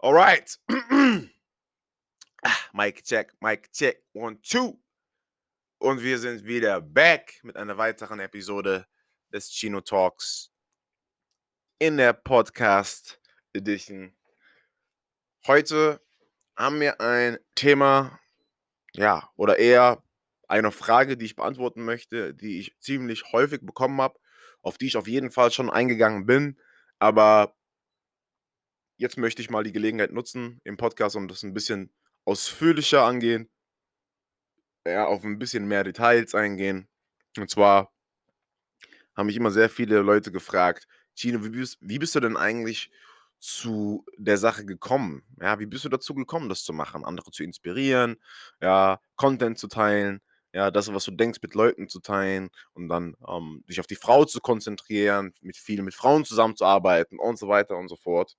Alright. Ah, Mic check, Mic check, one, two. Und wir sind wieder back mit einer weiteren Episode des Chino Talks in der Podcast Edition. Heute haben wir ein Thema, ja, oder eher eine Frage, die ich beantworten möchte, die ich ziemlich häufig bekommen habe, auf die ich auf jeden Fall schon eingegangen bin, aber jetzt möchte ich mal die Gelegenheit nutzen im Podcast und das ein bisschen ausführlicher angehen, ja, auf ein bisschen mehr Details eingehen. Und zwar haben mich immer sehr viele Leute gefragt, Chino, wie bist, wie bist du denn eigentlich zu der Sache gekommen? Ja, wie bist du dazu gekommen, das zu machen, andere zu inspirieren, ja, Content zu teilen, ja, das, was du denkst, mit Leuten zu teilen und dann ähm, dich auf die Frau zu konzentrieren, mit vielen mit Frauen zusammenzuarbeiten und so weiter und so fort.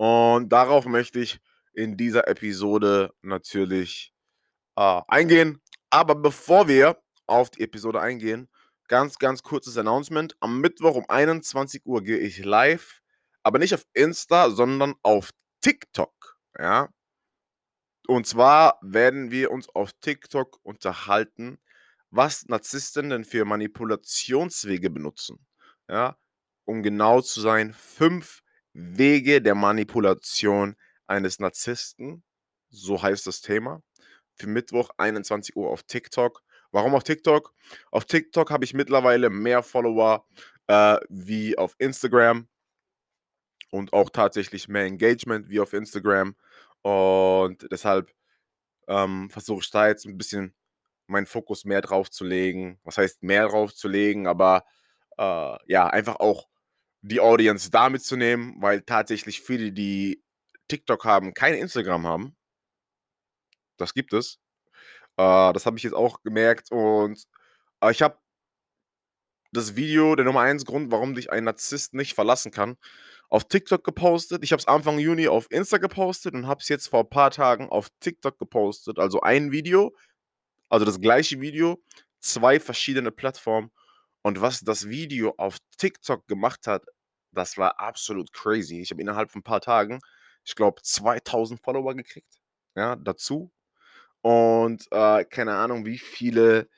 Und darauf möchte ich in dieser Episode natürlich äh, eingehen. Aber bevor wir auf die Episode eingehen, ganz, ganz kurzes Announcement. Am Mittwoch um 21 Uhr gehe ich live, aber nicht auf Insta, sondern auf TikTok. Ja. Und zwar werden wir uns auf TikTok unterhalten, was Narzissten denn für Manipulationswege benutzen. Ja. Um genau zu sein, fünf Wege der Manipulation eines Narzissten, so heißt das Thema, für Mittwoch 21 Uhr auf TikTok. Warum auf TikTok? Auf TikTok habe ich mittlerweile mehr Follower äh, wie auf Instagram und auch tatsächlich mehr Engagement wie auf Instagram. Und deshalb ähm, versuche ich da jetzt ein bisschen meinen Fokus mehr drauf zu legen. Was heißt mehr drauf zu legen, aber äh, ja, einfach auch die Audience da mitzunehmen, weil tatsächlich viele, die TikTok haben, kein Instagram haben. Das gibt es. Äh, das habe ich jetzt auch gemerkt und äh, ich habe das Video, der Nummer 1 Grund, warum dich ein Narzisst nicht verlassen kann, auf TikTok gepostet. Ich habe es Anfang Juni auf Insta gepostet und habe es jetzt vor ein paar Tagen auf TikTok gepostet. Also ein Video, also das gleiche Video, zwei verschiedene Plattformen. Und was das Video auf TikTok gemacht hat, das war absolut crazy. Ich habe innerhalb von ein paar Tagen, ich glaube, 2000 Follower gekriegt. Ja, dazu. Und äh, keine Ahnung, wie viele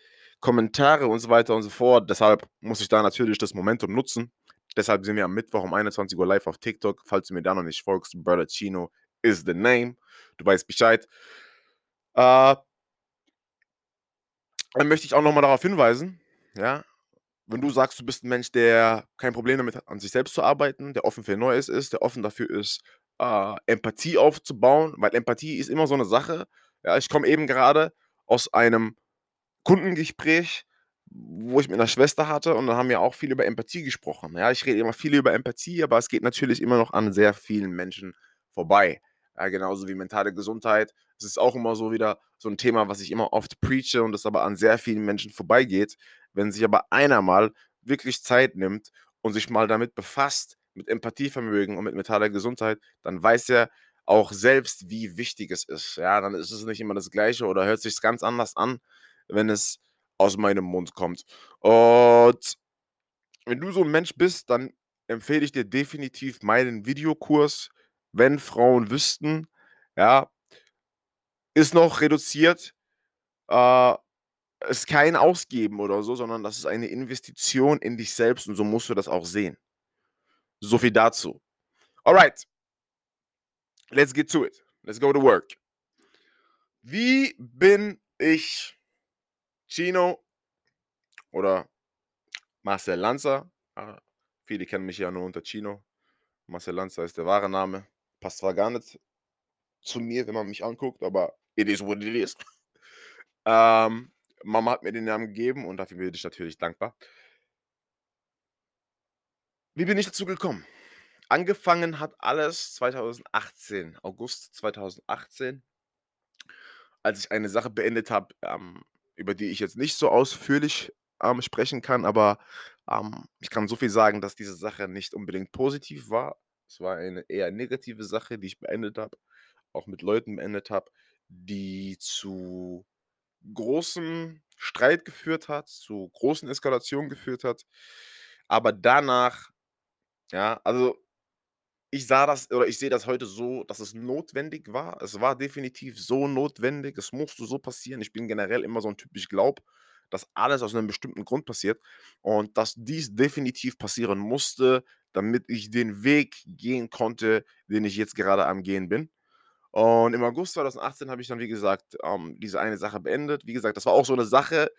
Kommentare und so weiter und so fort. Deshalb muss ich da natürlich das Momentum nutzen. Deshalb sind wir am Mittwoch um 21 Uhr live auf TikTok. Falls du mir da noch nicht folgst, Brother Chino is the name. Du weißt Bescheid. Äh, dann möchte ich auch nochmal darauf hinweisen, ja, wenn du sagst, du bist ein Mensch, der kein Problem damit hat, an sich selbst zu arbeiten, der offen für Neues ist, der offen dafür ist, äh, Empathie aufzubauen, weil Empathie ist immer so eine Sache. Ja, ich komme eben gerade aus einem Kundengespräch, wo ich mit einer Schwester hatte und da haben wir auch viel über Empathie gesprochen. Ja, ich rede immer viel über Empathie, aber es geht natürlich immer noch an sehr vielen Menschen vorbei. Ja, genauso wie mentale Gesundheit. Es ist auch immer so wieder so ein Thema, was ich immer oft preache und das aber an sehr vielen Menschen vorbeigeht. Wenn sich aber einer mal wirklich Zeit nimmt und sich mal damit befasst, mit Empathievermögen und mit mentaler Gesundheit, dann weiß er auch selbst, wie wichtig es ist. Ja, dann ist es nicht immer das Gleiche oder hört sich ganz anders an, wenn es aus meinem Mund kommt. Und wenn du so ein Mensch bist, dann empfehle ich dir definitiv meinen Videokurs, wenn Frauen wüssten, ja, ist noch reduziert. Äh, ist kein Ausgeben oder so, sondern das ist eine Investition in dich selbst und so musst du das auch sehen. So viel dazu. Alright. Let's get to it. Let's go to work. Wie bin ich Chino oder Marcel Lanza? Ah, viele kennen mich ja nur unter Chino. Marcel Lanza ist der wahre Name. Passt zwar gar nicht zu mir, wenn man mich anguckt, aber it is what it is. ähm, Mama hat mir den Namen gegeben und dafür bin ich natürlich dankbar. Wie bin ich dazu gekommen? Angefangen hat alles 2018, August 2018, als ich eine Sache beendet habe, ähm, über die ich jetzt nicht so ausführlich ähm, sprechen kann, aber ähm, ich kann so viel sagen, dass diese Sache nicht unbedingt positiv war. Es war eine eher negative Sache, die ich beendet habe, auch mit Leuten beendet habe, die zu großem Streit geführt hat, zu großen Eskalationen geführt hat. Aber danach, ja, also ich sah das oder ich sehe das heute so, dass es notwendig war. Es war definitiv so notwendig. Es musste so passieren. Ich bin generell immer so ein Typ, ich glaube, dass alles aus einem bestimmten Grund passiert und dass dies definitiv passieren musste, damit ich den Weg gehen konnte, den ich jetzt gerade am Gehen bin. Und im August 2018 habe ich dann, wie gesagt, ähm, diese eine Sache beendet. Wie gesagt, das war auch so eine Sache,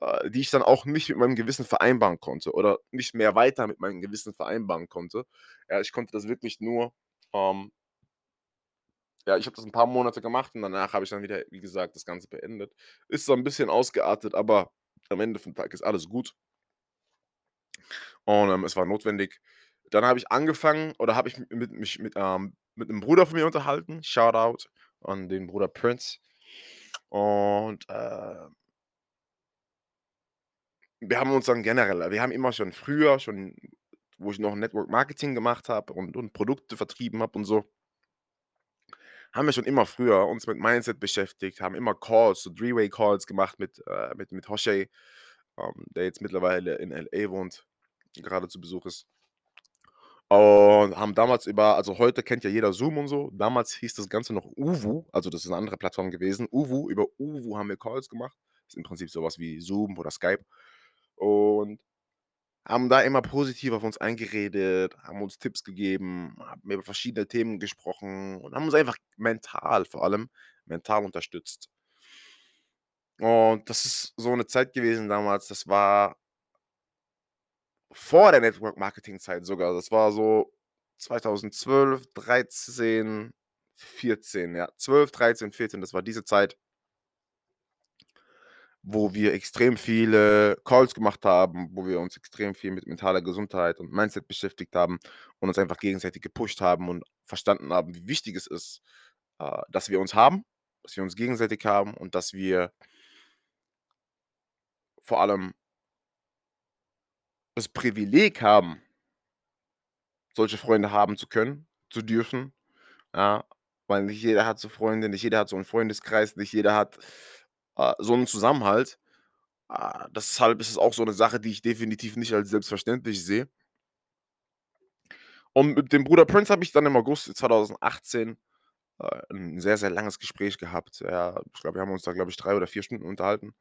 äh, die ich dann auch nicht mit meinem Gewissen vereinbaren konnte oder nicht mehr weiter mit meinem Gewissen vereinbaren konnte. Ja, ich konnte das wirklich nur, ähm ja, ich habe das ein paar Monate gemacht und danach habe ich dann wieder, wie gesagt, das Ganze beendet. Ist so ein bisschen ausgeartet, aber am Ende vom Tag ist alles gut. Und, ähm, es war notwendig. Dann habe ich angefangen oder habe ich mit mich mit, ähm mit 'nem Bruder von mir unterhalten. Shoutout an den Bruder Prince. Und, äh wir haben uns dann generell wir haben immer schon früher schon, wo ich noch Network Marketing gemacht habe und und Produkte vertrieben habe und so haben wir schon immer früher uns mit Mindset beschäftigt, haben immer Calls, so Three-Way Calls gemacht mit, äh mit mit Hoshay, ähm, der jetzt mittlerweile in LA wohnt, gerade zu Besuch ist. Und haben damals über also heute kennt ja jeder Zoom und so. Damals hieß das Ganze noch Uvu, also das ist 'ne andere Plattform gewesen. Uvu, über Uvu haben wir Calls gemacht. Ist im Prinzip so was wie Zoom oder Skype. Und haben da immer positiv auf uns eingeredet, haben uns Tipps gegeben, haben über verschiedene Themen gesprochen und haben uns einfach mental vor allem mental unterstützt. Und das ist so 'ne Zeit gewesen damals, das war vor der Network-Marketing-Zeit sogar. Das war so 2012, 13, 14, ja. 12, 13, 14, das war diese Zeit wo wir extrem viele Calls gemacht haben, wo wir uns extrem viel mit mentaler Gesundheit und Mindset beschäftigt haben und uns einfach gegenseitig gepusht haben und verstanden haben, wie wichtig es ist, äh, dass wir uns haben, dass wir uns gegenseitig haben und dass wir vor allem das Privileg haben solche Freunde haben zu können, zu dürfen, ja, weil nicht jeder hat so Freunde, nicht jeder hat so 'n Freundeskreis, nicht jeder hat, äh, so 'n Zusammenhalt. Ah, deshalb ist es auch so 'ne Sache, die ich definitiv nicht als selbstverständlich sehe. Und mit dem Bruder Prince habe ich dann im August 2018, äh, 'n sehr, sehr langes Gespräch gehabt. Ja, ich glaube, wir haben uns da, glaube ich, 3 oder 4 Stunden unterhalten,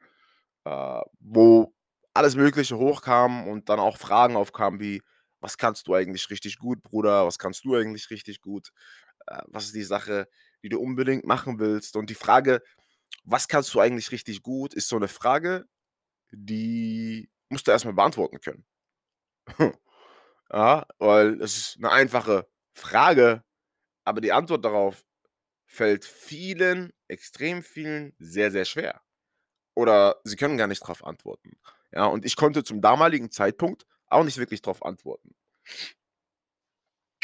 äh, wo alles Mögliche hochkam und dann auch Fragen aufkamen wie: „Was kannst du eigentlich richtig gut, Bruder? Was kannst du eigentlich richtig gut? Äh, was ist die Sache, die du unbedingt machen willst?“ Und die Frage: „Was kannst du eigentlich richtig gut?“ ist so 'ne Frage, die musst du erst mal beantworten können. Ja, weil es ist 'ne einfache Frage, aber die Antwort darauf fällt vielen, extrem vielen sehr, sehr schwer. Oder sie können gar nicht drauf antworten. Ja, und ich konnte zum damaligen Zeitpunkt auch nicht wirklich drauf antworten.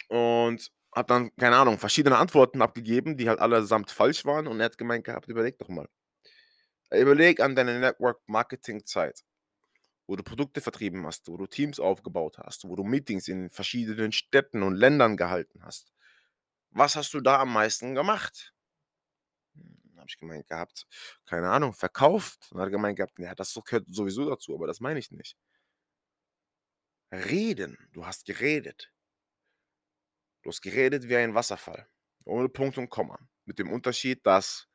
Und habe dann, keine Ahnung, verschiedene Antworten abgegeben, die halt allesamt falsch waren und er hat gemeint gehabt: „Überleg doch mal. Überleg an deine Network-Marketing-Zeit, wo du Produkte vertrieben hast, wo du Teams aufgebaut hast, wo du Meetings in verschiedenen Städten und Ländern gehalten hast. Was hast du da am meisten gemacht?“ Hm, dann habe ich gemeint gehabt, keine Ahnung, verkauft. Dann hat gemeint gehabt: „Ja, das gehört sowieso dazu, aber das meine ich nicht.“ Reden. Du hast geredet. Du hast geredet wie ein Wasserfall, ohne Punkt und Komma. Mit dem Unterschied, dass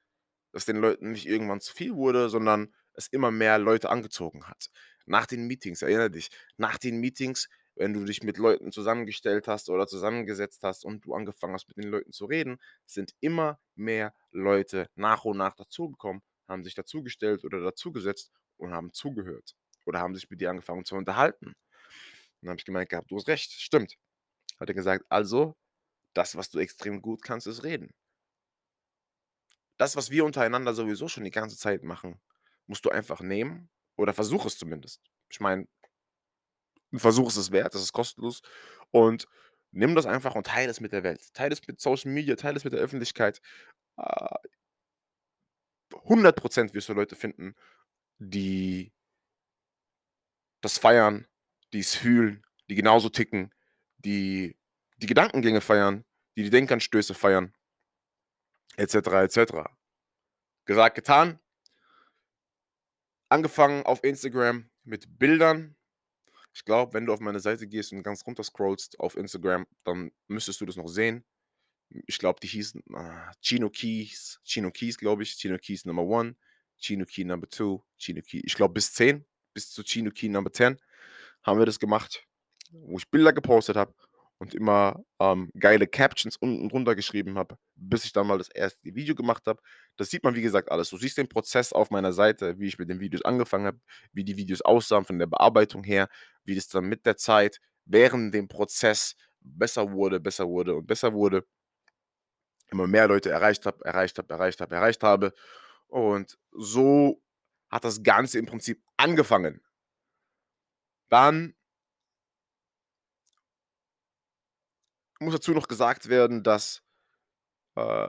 es den Leuten nicht irgendwann zu viel wurde, sondern es immer mehr Leute angezogen hat. Nach den Meetings, erinnere dich, nach den Meetings, wenn du dich mit Leuten zusammengestellt hast oder zusammengesetzt hast und du angefangen hast, mit den Leuten zu reden, sind immer mehr Leute nach und nach dazugekommen, haben sich dazugestellt oder dazugesetzt und haben zugehört oder haben sich mit dir angefangen zu unterhalten. Dann habe ich gemeint gehabt: „Du hast recht, stimmt.“ Hat er gesagt: „Also, das, was du extrem gut kannst, ist reden.“ Das, was wir untereinander sowieso schon die ganze Zeit machen, musst du einfach nehmen oder versuch es zumindest. Ich meine 'n Versuch ist es wert, das ist kostenlos und nimm das einfach und teile es mit der Welt. Teile es mit Social Media, teile es mit der Öffentlichkeit. Äh 100 % wirst du Leute finden, die das feiern, die's fühlen, die genauso ticken, die die Gedankengänge feiern, die die Denkanstöße feiern et cetera, et cetera. Gesagt, getan. Angefangen auf Instagram mit Bildern Ich glaube, wenn du auf meine Seite gehst und ganz runter scrollst auf Instagram, dann müsstest du das noch sehen. Ich glaube, die hießen ah, Chino Keys, Chino Keys, glaube ich, Chino Keys Number One, Chino Key Number Two, Chino Key, ich glaube bis 10, bis zu Chino Key Number 10 haben wir das gemacht, wo ich Bilder gepostet habe und immer ähm, geile Captions unten drunter geschrieben habe, bis ich dann mal das erste Video gemacht habe. Das sieht man, wie gesagt, alles. Du siehst den Prozess auf meiner Seite, wie ich mit den Videos angefangen habe, wie die Videos aussahen von der Bearbeitung her, wie das dann mit der Zeit während dem Prozess besser wurde, besser wurde und besser wurde. Immer mehr Leute erreicht habe, erreicht habe, erreicht habe, erreicht habe. Und so hat das Ganze im Prinzip angefangen. Dann muss dazu noch gesagt werden, dass äh,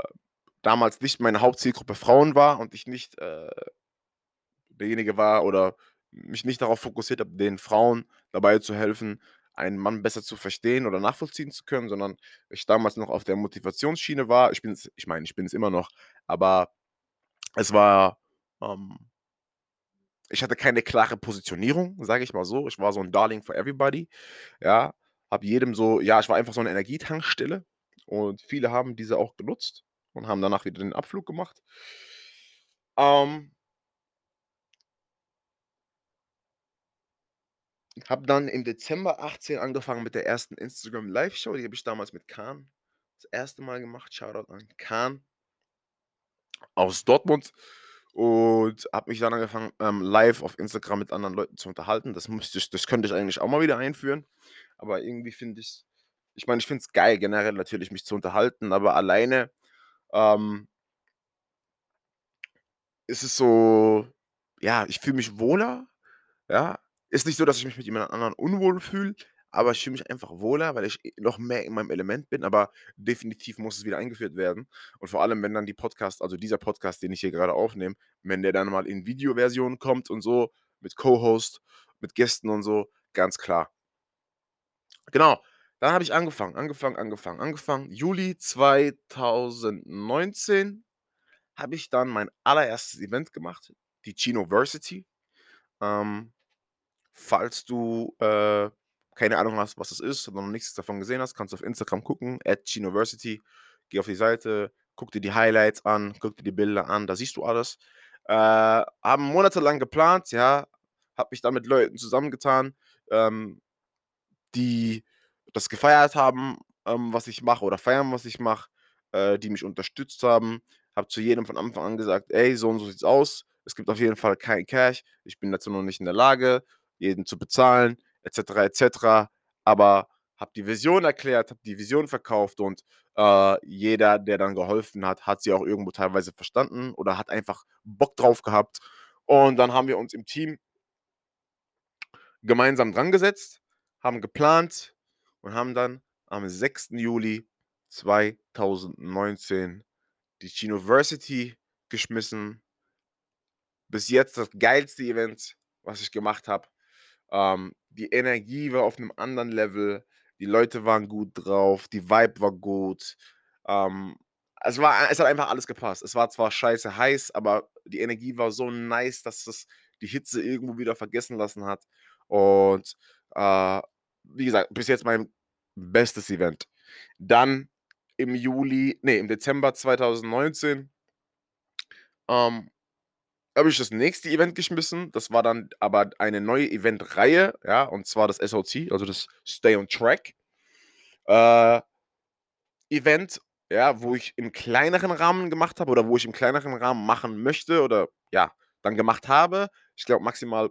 damals nicht meine Hauptzielgruppe Frauen war und ich nicht äh, derjenige war oder mich nicht darauf fokussiert habe, den Frauen dabei zu helfen, einen Mann besser zu verstehen oder nachvollziehen zu können, sondern ich damals noch auf der Motivationsschiene war. Ich bin ich meine, ich bin es immer noch, aber es war, ähm, ich hatte keine klare Positionierung, sage ich mal so. Ich war so ein Darling for everybody, ja habe jedem so, ja, ich war einfach so eine Energietankstelle und viele haben diese auch genutzt und haben danach wieder den Abflug gemacht. Ähm, habe dann im Dezember 18 angefangen mit der ersten Instagram Live-Show. Die habe ich damals mit Kahn das erste Mal gemacht. Shoutout an Kahn aus Dortmund. Und habe mich dann angefangen, ähm, live auf Instagram mit anderen Leuten zu unterhalten. Das, müsste ich, das könnte ich eigentlich auch mal wieder einführen. Aber irgendwie finde ich ich meine, ich finde es geil, generell natürlich mich zu unterhalten, aber alleine ähm ist es so, ja, ich fühle mich wohler, ja. Ist nicht so, dass ich mich mit jemand anderen unwohl fühle, aber ich fühle mich einfach wohler, weil ich noch mehr in meinem Element bin, aber definitiv muss es wieder eingeführt werden. Und vor allem, wenn dann die Podcast also dieser Podcast, den ich hier gerade aufnehme, wenn der dann mal in Videoversion kommt und so, mit Co-Host, mit Gästen und so, ganz klar. Genau, dann habe ich angefangen, angefangen, angefangen, angefangen. Juli 2019 habe ich dann mein allererstes Event gemacht, die Chinoversity. Ähm, falls du äh, keine Ahnung hast, was das ist noch nichts davon gesehen hast, kannst du auf Instagram gucken, at Chinoversity. Geh auf die Seite, guck dir die Highlights an, guck dir die Bilder an, da siehst du alles. Äh, haben monatelang geplant, ja, habe mich dann mit Leuten zusammengetan, ähm, die das gefeiert haben, ähm, was ich mache oder feiern, was ich mache, äh, die mich unterstützt haben. Habe zu jedem von Anfang an gesagt, ey, so und so sieht's aus. Es gibt auf jeden Fall kein Cash. Ich bin dazu noch nicht in der Lage, jeden zu bezahlen, etc. etc. Aber habe die Vision erklärt, habe die Vision verkauft und äh, jeder, der dann geholfen hat, hat sie auch irgendwo teilweise verstanden oder hat einfach Bock drauf gehabt. Und dann haben wir uns im Team gemeinsam dran gesetzt, haben geplant und haben dann am 6. Juli 2019 die Chinoversity geschmissen. Bis jetzt das geilste Event, was ich gemacht habe. Ähm, die Energie war auf einem anderen Level. Die Leute waren gut drauf. Die Vibe war gut. Ähm, es, war, es hat einfach alles gepasst. Es war zwar scheiße heiß, aber die Energie war so nice, dass es die Hitze irgendwo wieder vergessen lassen hat. Und äh, wie gesagt, bis jetzt mein bestes Event. Dann im Juli, nee, im Dezember 2019 ähm, habe ich das nächste Event geschmissen. Das war dann aber eine neue Eventreihe, ja, und zwar das SOT, also das Stay on Track äh, Event, ja, wo ich im kleineren Rahmen gemacht habe oder wo ich im kleineren Rahmen machen möchte oder ja, dann gemacht habe. Ich glaube maximal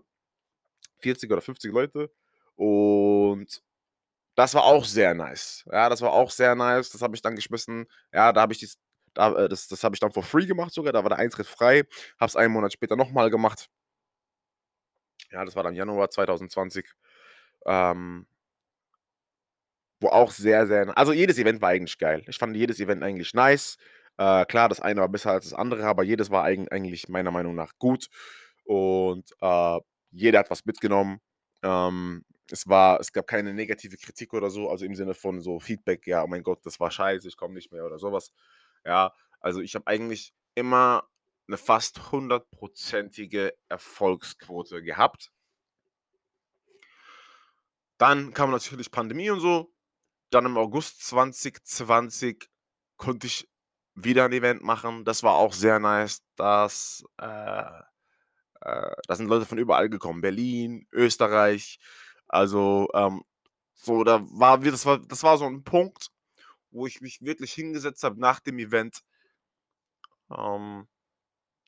40 oder 50 Leute. Und das war auch sehr nice. Ja, das war auch sehr nice. Das habe ich dann geschmissen. Ja, da habe ich dies, da, äh, das, das habe ich dann for free gemacht sogar. Da war der Eintritt frei. Habe es einen Monat später nochmal gemacht. Ja, das war dann Januar 2020. Ähm, wo auch sehr, sehr. Also jedes Event war eigentlich geil. Ich fand jedes Event eigentlich nice. Äh, klar, das eine war besser als das andere, aber jedes war eigentlich meiner Meinung nach gut. Und äh, jeder hat was mitgenommen. Ähm, es war, es gab keine negative Kritik oder so, also im Sinne von so Feedback, ja, oh mein Gott, das war scheiße, ich komme nicht mehr oder sowas. Ja, also ich habe eigentlich immer eine fast hundertprozentige Erfolgsquote gehabt. Dann kam natürlich Pandemie und so. Dann im August 2020 konnte ich wieder ein Event machen. Das war auch sehr nice. Das, äh, äh, da sind Leute von überall gekommen. Berlin, Österreich. Also, ähm, so, da war, das war, das war so ein Punkt, wo ich mich wirklich hingesetzt habe nach dem Event ähm,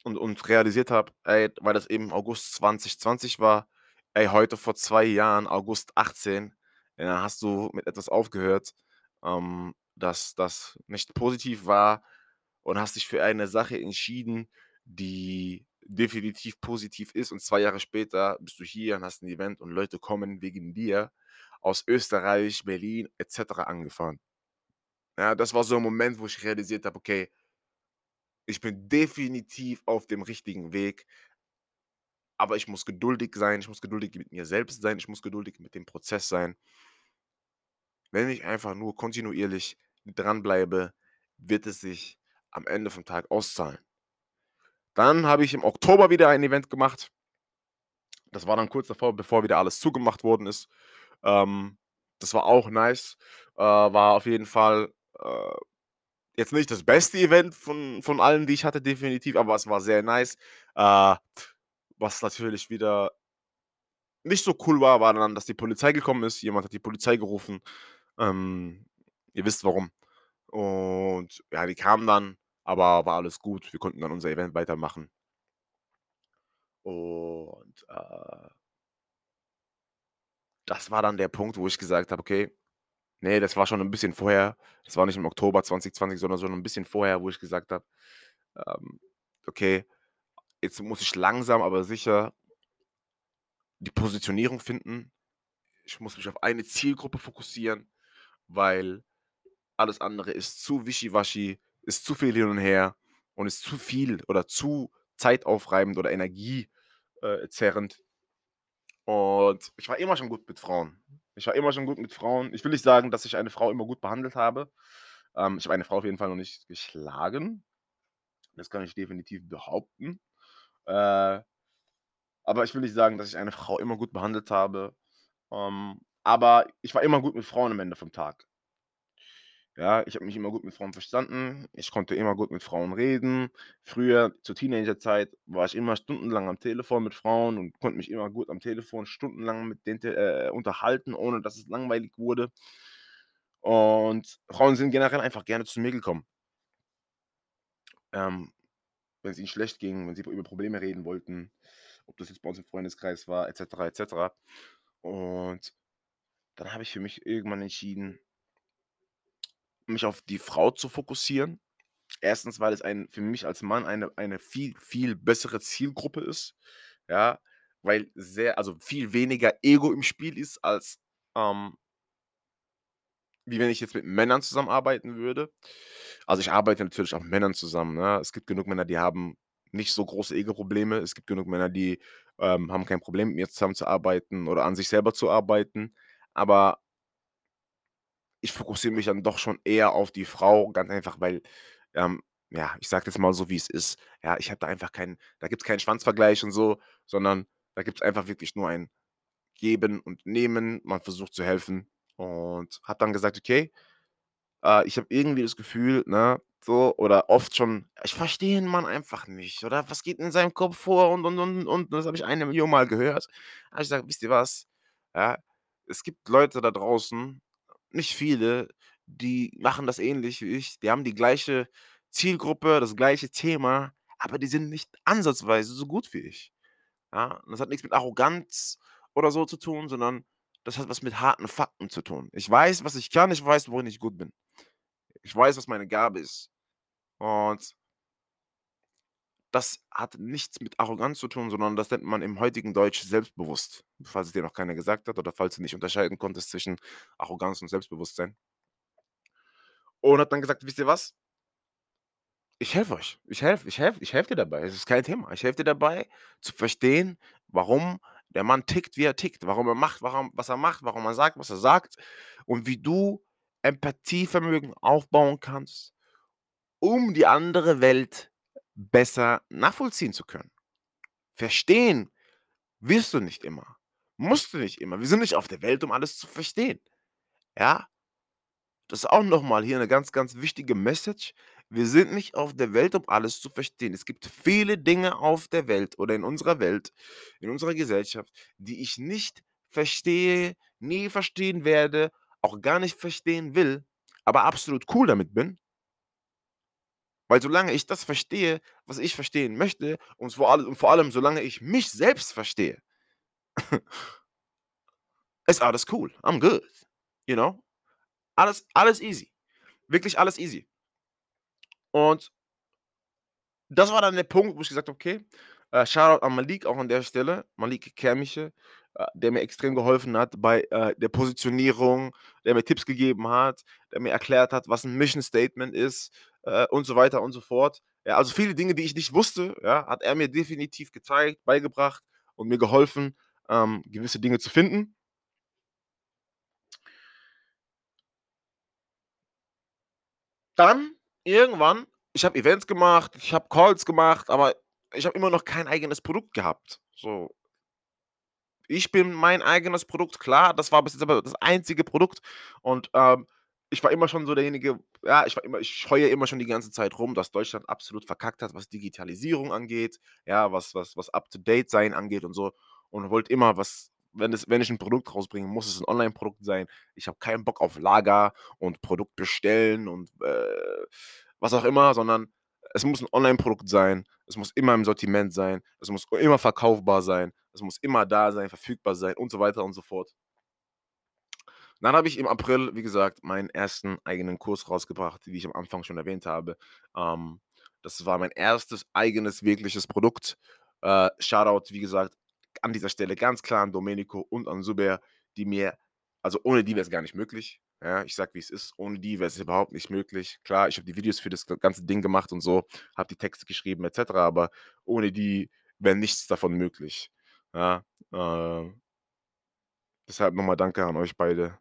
und, und realisiert habe, weil das eben August 2020 war, ey, heute vor zwei Jahren, August 18, ja, hast du mit etwas aufgehört, ähm, dass das nicht positiv war und hast dich für eine Sache entschieden, die definitiv positiv ist. Und zwei Jahre später bist du hier und hast ein Event und Leute kommen wegen dir aus Österreich, Berlin etc. angefahren. Ja, das war so ein Moment, wo ich realisiert habe, okay, ich bin definitiv auf dem richtigen Weg, aber ich muss geduldig sein, ich muss geduldig mit mir selbst sein, ich muss geduldig mit dem Prozess sein. Wenn ich einfach nur kontinuierlich dranbleibe, wird es sich am Ende vom Tag auszahlen. Dann habe ich im Oktober wieder ein Event gemacht. Das war dann kurz davor, bevor wieder alles zugemacht worden ist. Ähm, das war auch nice. Äh, war auf jeden Fall äh, jetzt nicht das beste Event von, von allen, die ich hatte, definitiv, aber es war sehr nice. Äh, was natürlich wieder nicht so cool war, war dann, dass die Polizei gekommen ist. Jemand hat die Polizei gerufen. Ähm, ihr wisst warum. Und ja, die kamen dann, aber war alles gut. Wir konnten dann unser Event weitermachen. Und äh, das war dann der Punkt, wo ich gesagt habe, okay, nee, das war schon ein bisschen vorher. Das war nicht im Oktober 2020, sondern schon ein bisschen vorher, wo ich gesagt habe, ähm, okay, jetzt muss ich langsam, aber sicher die Positionierung finden. Ich muss mich auf eine Zielgruppe fokussieren, weil alles andere ist zu wischiwaschi, ist zu viel hin und her und ist zu viel oder zu zeitaufreibend oder energiezerrend. Und ich war immer schon gut mit Frauen. Ich war immer schon gut mit Frauen. Ich will nicht sagen, dass ich eine Frau immer gut behandelt habe. Ähm, ich habe eine Frau auf jeden Fall noch nicht geschlagen. Das kann ich definitiv behaupten. Äh, aber ich will nicht sagen, dass ich eine Frau immer gut behandelt habe. Ähm, aber ich war immer gut mit Frauen am Ende vom Tag. Ja, ich habe mich immer gut mit Frauen verstanden. Ich konnte immer gut mit Frauen reden. Früher, zur Teenagerzeit, war ich immer stundenlang am Telefon mit Frauen und konnte mich immer gut am Telefon stundenlang mit denen äh, unterhalten, ohne dass es langweilig wurde. Und Frauen sind generell einfach gerne zu mir gekommen. Ähm, wenn es ihnen schlecht ging, wenn sie über Probleme reden wollten, ob das jetzt bei uns im Freundeskreis war, etc., etc. Und dann habe ich für mich irgendwann entschieden, mich auf die Frau zu fokussieren. Erstens, weil es ein, für mich als Mann eine, eine viel, viel bessere Zielgruppe ist. Ja, weil sehr, also viel weniger Ego im Spiel ist, als ähm, wie wenn ich jetzt mit Männern zusammenarbeiten würde. Also ich arbeite natürlich auch mit Männern zusammen. Ne? Es gibt genug Männer, die haben nicht so große Ego-Probleme. Es gibt genug Männer, die ähm, haben kein Problem mit mir zusammenzuarbeiten oder an sich selber zu arbeiten. Aber ich fokussiere mich dann doch schon eher auf die Frau, ganz einfach, weil, ähm, ja, ich sage das mal so, wie es ist. Ja, ich habe da einfach keinen, da gibt es keinen Schwanzvergleich und so, sondern da gibt es einfach wirklich nur ein Geben und Nehmen. Man versucht zu helfen und habe dann gesagt, okay, äh, ich habe irgendwie das Gefühl, ne, so, oder oft schon, ich verstehe den Mann einfach nicht, oder was geht in seinem Kopf vor und und und und. Das habe ich eine Million Mal gehört. Habe ich gesagt, wisst ihr was? Ja, es gibt Leute da draußen, nicht viele, die machen das ähnlich wie ich. Die haben die gleiche Zielgruppe, das gleiche Thema, aber die sind nicht ansatzweise so gut wie ich. Ja, das hat nichts mit Arroganz oder so zu tun, sondern das hat was mit harten Fakten zu tun. Ich weiß, was ich kann, ich weiß, worin ich gut bin. Ich weiß, was meine Gabe ist. Und das hat nichts mit Arroganz zu tun, sondern das nennt man im heutigen Deutsch selbstbewusst. Falls es dir noch keiner gesagt hat oder falls du nicht unterscheiden konntest zwischen Arroganz und Selbstbewusstsein. Und hat dann gesagt, wisst ihr was? Ich helfe euch. Ich helfe, ich helfe, ich helfe dir dabei. Es ist kein Thema. Ich helfe dir dabei, zu verstehen, warum der Mann tickt, wie er tickt, warum er macht, warum, was er macht, warum er sagt, was er sagt und wie du Empathievermögen aufbauen kannst, um die andere Welt besser nachvollziehen zu können. Verstehen wirst du nicht immer. Musst du nicht immer. Wir sind nicht auf der Welt, um alles zu verstehen. Ja? Das ist auch noch mal hier 'ne ganz, ganz wichtige Message. Wir sind nicht auf der Welt, um alles zu verstehen. Es gibt viele Dinge auf der Welt oder in unserer Welt, in unserer Gesellschaft, die ich nicht verstehe, nie verstehen werde, auch gar nicht verstehen will, aber absolut cool damit bin. Weil solange ich das verstehe, was ich verstehen möchte und vor allem und vor allem solange ich mich selbst verstehe ist alles cool. I'm good, you know? Alles alles easy. Wirklich alles easy. Und das war dann der Punkt, wo ich gesagt habe: „Okay“, äh, Shoutout an Malik auch an der Stelle, Malik Kermiche, äh, der mir extrem geholfen hat bei, äh, der Positionierung, der mir Tipps gegeben hat, der mir erklärt hat, was 'n Mission Statement ist, äh, und so weiter und so fort. Ja, also viele Dinge, die ich nicht wusste, ja, hat er mir definitiv gezeigt, beigebracht und mir geholfen, ähm, gewisse Dinge zu finden. Dann irgendwann ich habe Events gemacht, ich habe Calls gemacht, aber ich habe immer noch kein eigenes Produkt gehabt, so. Ich bin mein eigenes Produkt, klar, das war bis jetzt aber das einzige Produkt und, ähm, ich war immer schon so derjenige ja, ich war immer ich heule immer schon die ganze Zeit rum, dass Deutschland absolut verkackt hat, was Digitalisierung angeht, ja, was was was up to date sein angeht und so und wollte immer was wenn es wenn ich 'n Produkt rausbringe, muss es 'n Onlineprodukt sein. Ich habe keinen Bock auf Lager und Produkt bestellen und, äh, was auch immer, sondern es muss 'n Onlineprodukt sein. Es muss immer im Sortiment sein. Es muss immer verkaufbar sein. Es muss immer da sein, verfügbar sein und so weiter und so fort. Dann habe ich im April, wie gesagt, meinen 1. eigenen Kurs rausgebracht, wie ich am Anfang schon erwähnt habe. Ähm, das war mein 1. eigenes wirkliches Produkt. Äh, Shoutout, wie gesagt, an dieser Stelle ganz klar an Domenico und an Zubair, die mir also ohne die wäre es gar nicht möglich. Ja, ich sage, wie es ist, ohne die wäre es überhaupt nicht möglich. Klar, ich habe die Videos für das ganze Ding gemacht und so, habe die Texte geschrieben et cetera, aber ohne die wäre nichts davon möglich. Ja, äh deshalb noch mal danke an euch beide.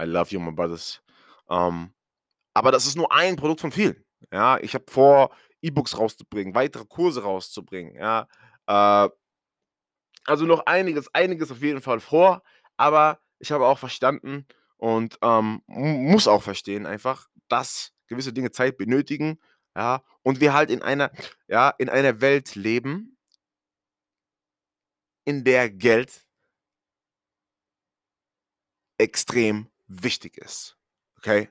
I love you, my brothers. Ähm, aber das ist nur ein Produkt von vielen. Ja, ich habe vor, E-Books rauszubringen, weitere Kurse rauszubringen, ja. Äh also noch einiges einiges auf jeden Fall vor, aber ich habe auch verstanden und, ähm, muss auch verstehen einfach, dass gewisse Dinge Zeit benötigen, ja, und wir halt in einer ja, in einer Welt leben in der Geld extrem wichtig ist, okay?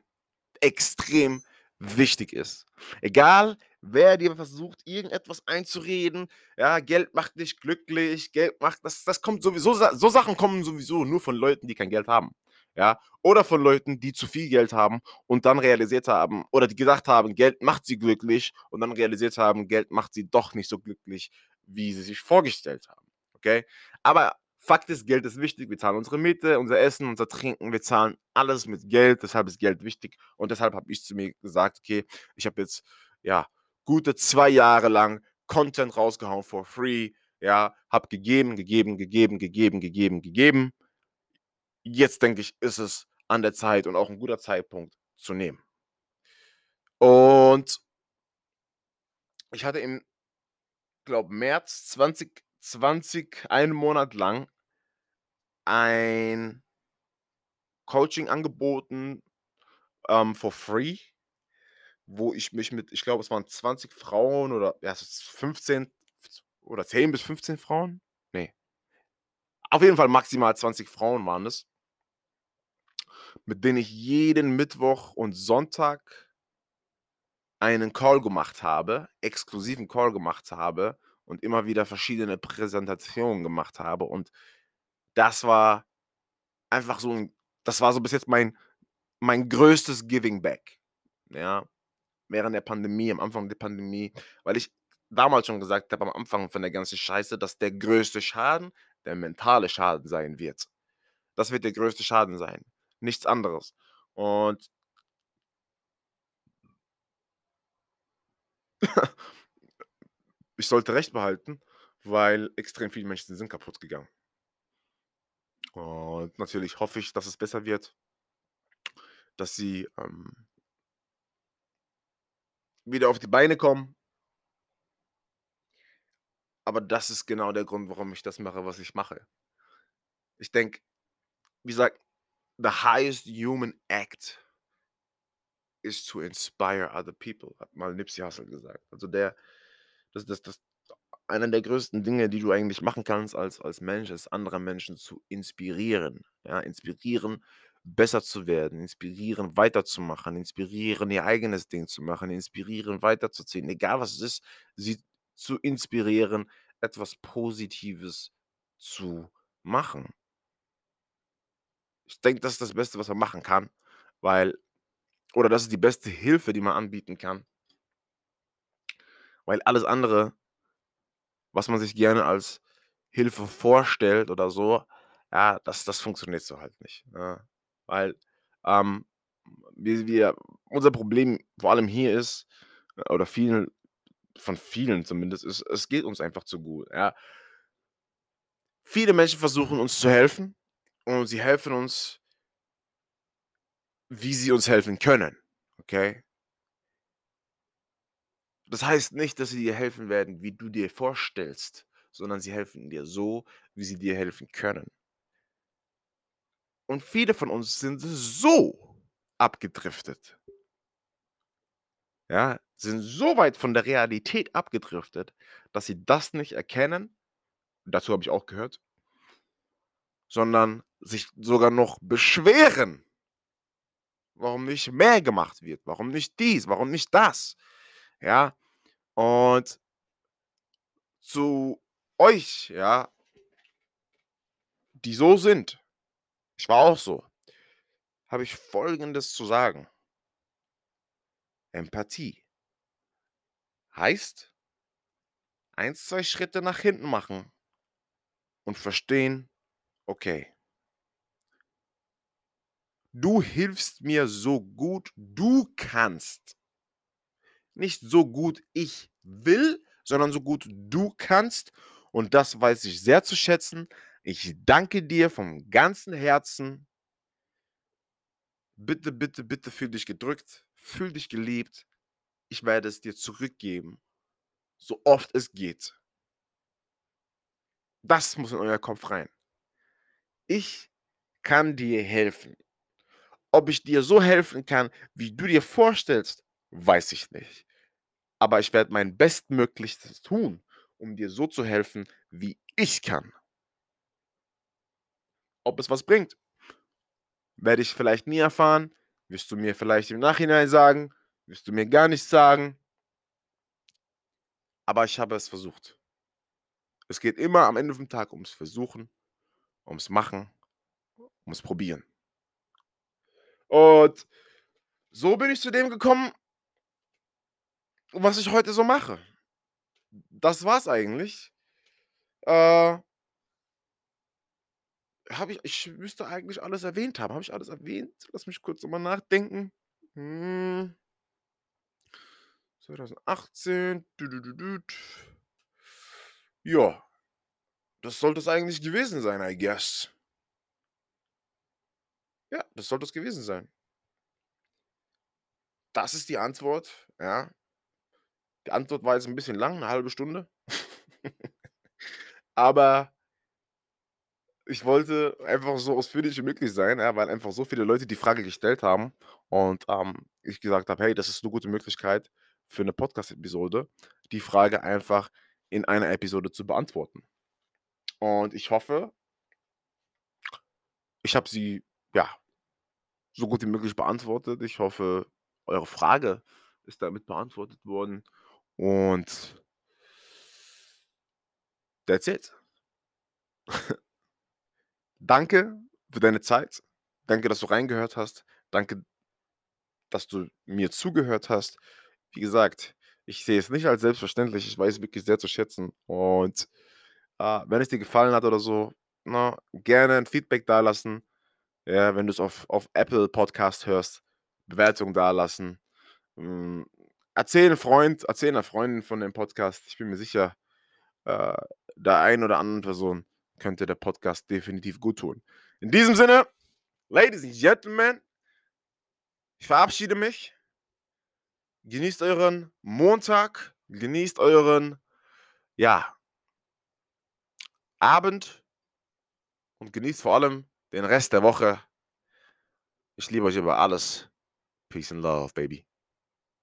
Extrem wichtig ist. Egal, wer dir versucht, irgendetwas einzureden, ja, Geld macht dich glücklich, Geld macht das das kommt sowieso so Sachen kommen sowieso nur von Leuten, die kein Geld haben, ja, oder von Leuten, die zu viel Geld haben und dann realisiert haben oder die gedacht haben, Geld macht sie glücklich und dann realisiert haben, Geld macht sie doch nicht so glücklich, wie sie sich vorgestellt haben, okay? Aber Fakt ist, Geld ist wichtig. Wir zahlen unsere Miete, unser Essen, unser Trinken. Wir zahlen alles mit Geld, deshalb ist Geld wichtig und deshalb habe ich zu mir gesagt: „Okay, ich habe jetzt, ja, gute 2 Jahre lang Content rausgehauen for free, ja, habe gegeben, gegeben, gegeben, gegeben, gegeben, gegeben. Jetzt denke ich, ist es an der Zeit und auch 'n guter Zeitpunkt zu nehmen.“ Und ich hatte im glaube, März 2020 einen Monat lang ein Coaching angeboten, ähm, for free, wo ich mich mit ich glaube, es waren 20 Frauen oder ja, es ist 15 oder 10 bis 15 Frauen? Ne. Auf jeden Fall maximal 20 Frauen waren es mit denen ich jeden Mittwoch und Sonntag einen Call gemacht habe exklusiven Call gemacht habe und immer wieder verschiedene Präsentationen gemacht habe und das war einfach so 'n das war so bis jetzt mein mein größtes Giving Back, ja, während der Pandemie, am Anfang der Pandemie, weil ich damals schon gesagt habe am Anfang von der ganzen Scheiße, dass der größte Schaden der mentale Schaden sein wird. Das wird der größte Schaden sein, nichts anderes. Und ich sollte recht behalten, weil extrem viele Menschen sind kaputt gegangen. Und natürlich hoffe ich, dass es besser wird dass sie, ähm wieder auf die Beine kommen. Aber das ist genau der Grund, warum ich das mache, was ich mache. Ich denke, wie gesagt, the highest human act is to inspire other people, hat mal Nipsey Hussle gesagt. Also der, das, das, das, einer der größten Dinge, die du eigentlich machen kannst als, als Mensch, ist andere Menschen zu inspirieren. Ja, inspirieren, besser zu werden, inspirieren, weiterzumachen, inspirieren, ihr eigenes Ding zu machen, inspirieren, weiterzuziehen, egal was es ist, sie zu inspirieren, etwas Positives zu machen. Ich denke, das ist das Beste, was man machen kann, weil, oder das ist die beste Hilfe, die man anbieten kann, weil alles andere, was man sich gerne als Hilfe vorstellt oder so, ja, das, das funktioniert so halt nicht. Ja. Weil ähm, wir, wir, unser Problem vor allem hier ist, äh, oder vielen, von vielen zumindest, ist, es geht uns einfach zu gut. Ja. Viele Menschen versuchen uns zu helfen und sie helfen uns, wie sie uns helfen können. Okay? Das heißt nicht, dass sie dir helfen werden, wie du dir vorstellst, sondern sie helfen dir so, wie sie dir helfen können. Und viele von uns sind so abgedriftet. Ja, sind so weit von der Realität abgedriftet, dass sie das nicht erkennen. Dazu habe ich auch gehört. Sondern sich sogar noch beschweren, warum nicht mehr gemacht wird, warum nicht dies, warum nicht das. Ja, und zu euch, ja, die so sind, ich war auch so, habe ich Folgendes zu sagen. Empathie heißt, eins, zwei Schritte nach hinten machen und verstehen, okay, du hilfst mir so gut du kannst. Nicht so gut ich will, sondern so gut du kannst. Und das weiß ich sehr zu schätzen. Ich danke dir vom ganzen Herzen. Bitte, bitte, bitte fühl dich gedrückt, fühl dich geliebt. Ich werde es dir zurückgeben, so oft es geht. Das muss in euer Kopf rein. Ich kann dir helfen. Ob ich dir so helfen kann, wie du dir vorstellst, weiß ich nicht. Aber ich werde mein Bestmöglichstes tun, um dir so zu helfen, wie ich kann. Ob es was bringt, werde ich vielleicht nie erfahren. Wirst du mir vielleicht im Nachhinein sagen, wirst du mir gar nichts sagen. Aber ich habe es versucht. Es geht immer am Ende vom Tag ums Versuchen, ums Machen, ums Probieren. Und so bin ich zu dem gekommen, was ich heute so mache. Das war's eigentlich. Äh, habe ich, ich müsste eigentlich alles erwähnt haben. Habe ich alles erwähnt? Lass mich kurz nochmal nachdenken. Hm. 2018. Du, du, du, du. Ja, das sollte es eigentlich gewesen sein, I guess. Ja, das sollte es gewesen sein. Das ist die Antwort, ja. Die Antwort war jetzt ein bisschen lang, eine halbe Stunde. Aber ich wollte einfach so ausführlich wie möglich sein, ja, weil einfach so viele Leute die Frage gestellt haben und ähm, ich gesagt habe, hey, das ist eine gute Möglichkeit für eine Podcast-Episode, die Frage einfach in einer Episode zu beantworten. Und ich hoffe, ich habe sie ja so gut wie möglich beantwortet. Ich hoffe, eure Frage ist damit beantwortet worden. Und that's it. Danke für deine Zeit. Danke, dass du reingehört hast. Danke, dass du mir zugehört hast. Wie gesagt, ich sehe es nicht als selbstverständlich. Ich weiß es wirklich sehr zu schätzen. Und äh, wenn es dir gefallen hat oder so, na, gerne ein Feedback dalassen. Ja, wenn du es auf, auf Apple Podcast hörst, Bewertung dalassen. Erzähl einem Freund, erzähl einer Freundin von dem Podcast. Ich bin mir sicher, äh, der einen oder anderen Person könnte der Podcast definitiv gut tun. In diesem Sinne, Ladies and Gentlemen, ich verabschiede mich. Genießt euren Montag, genießt euren, ja, Abend, und genießt vor allem den Rest der Woche. Ich liebe euch über alles. Peace and love, baby.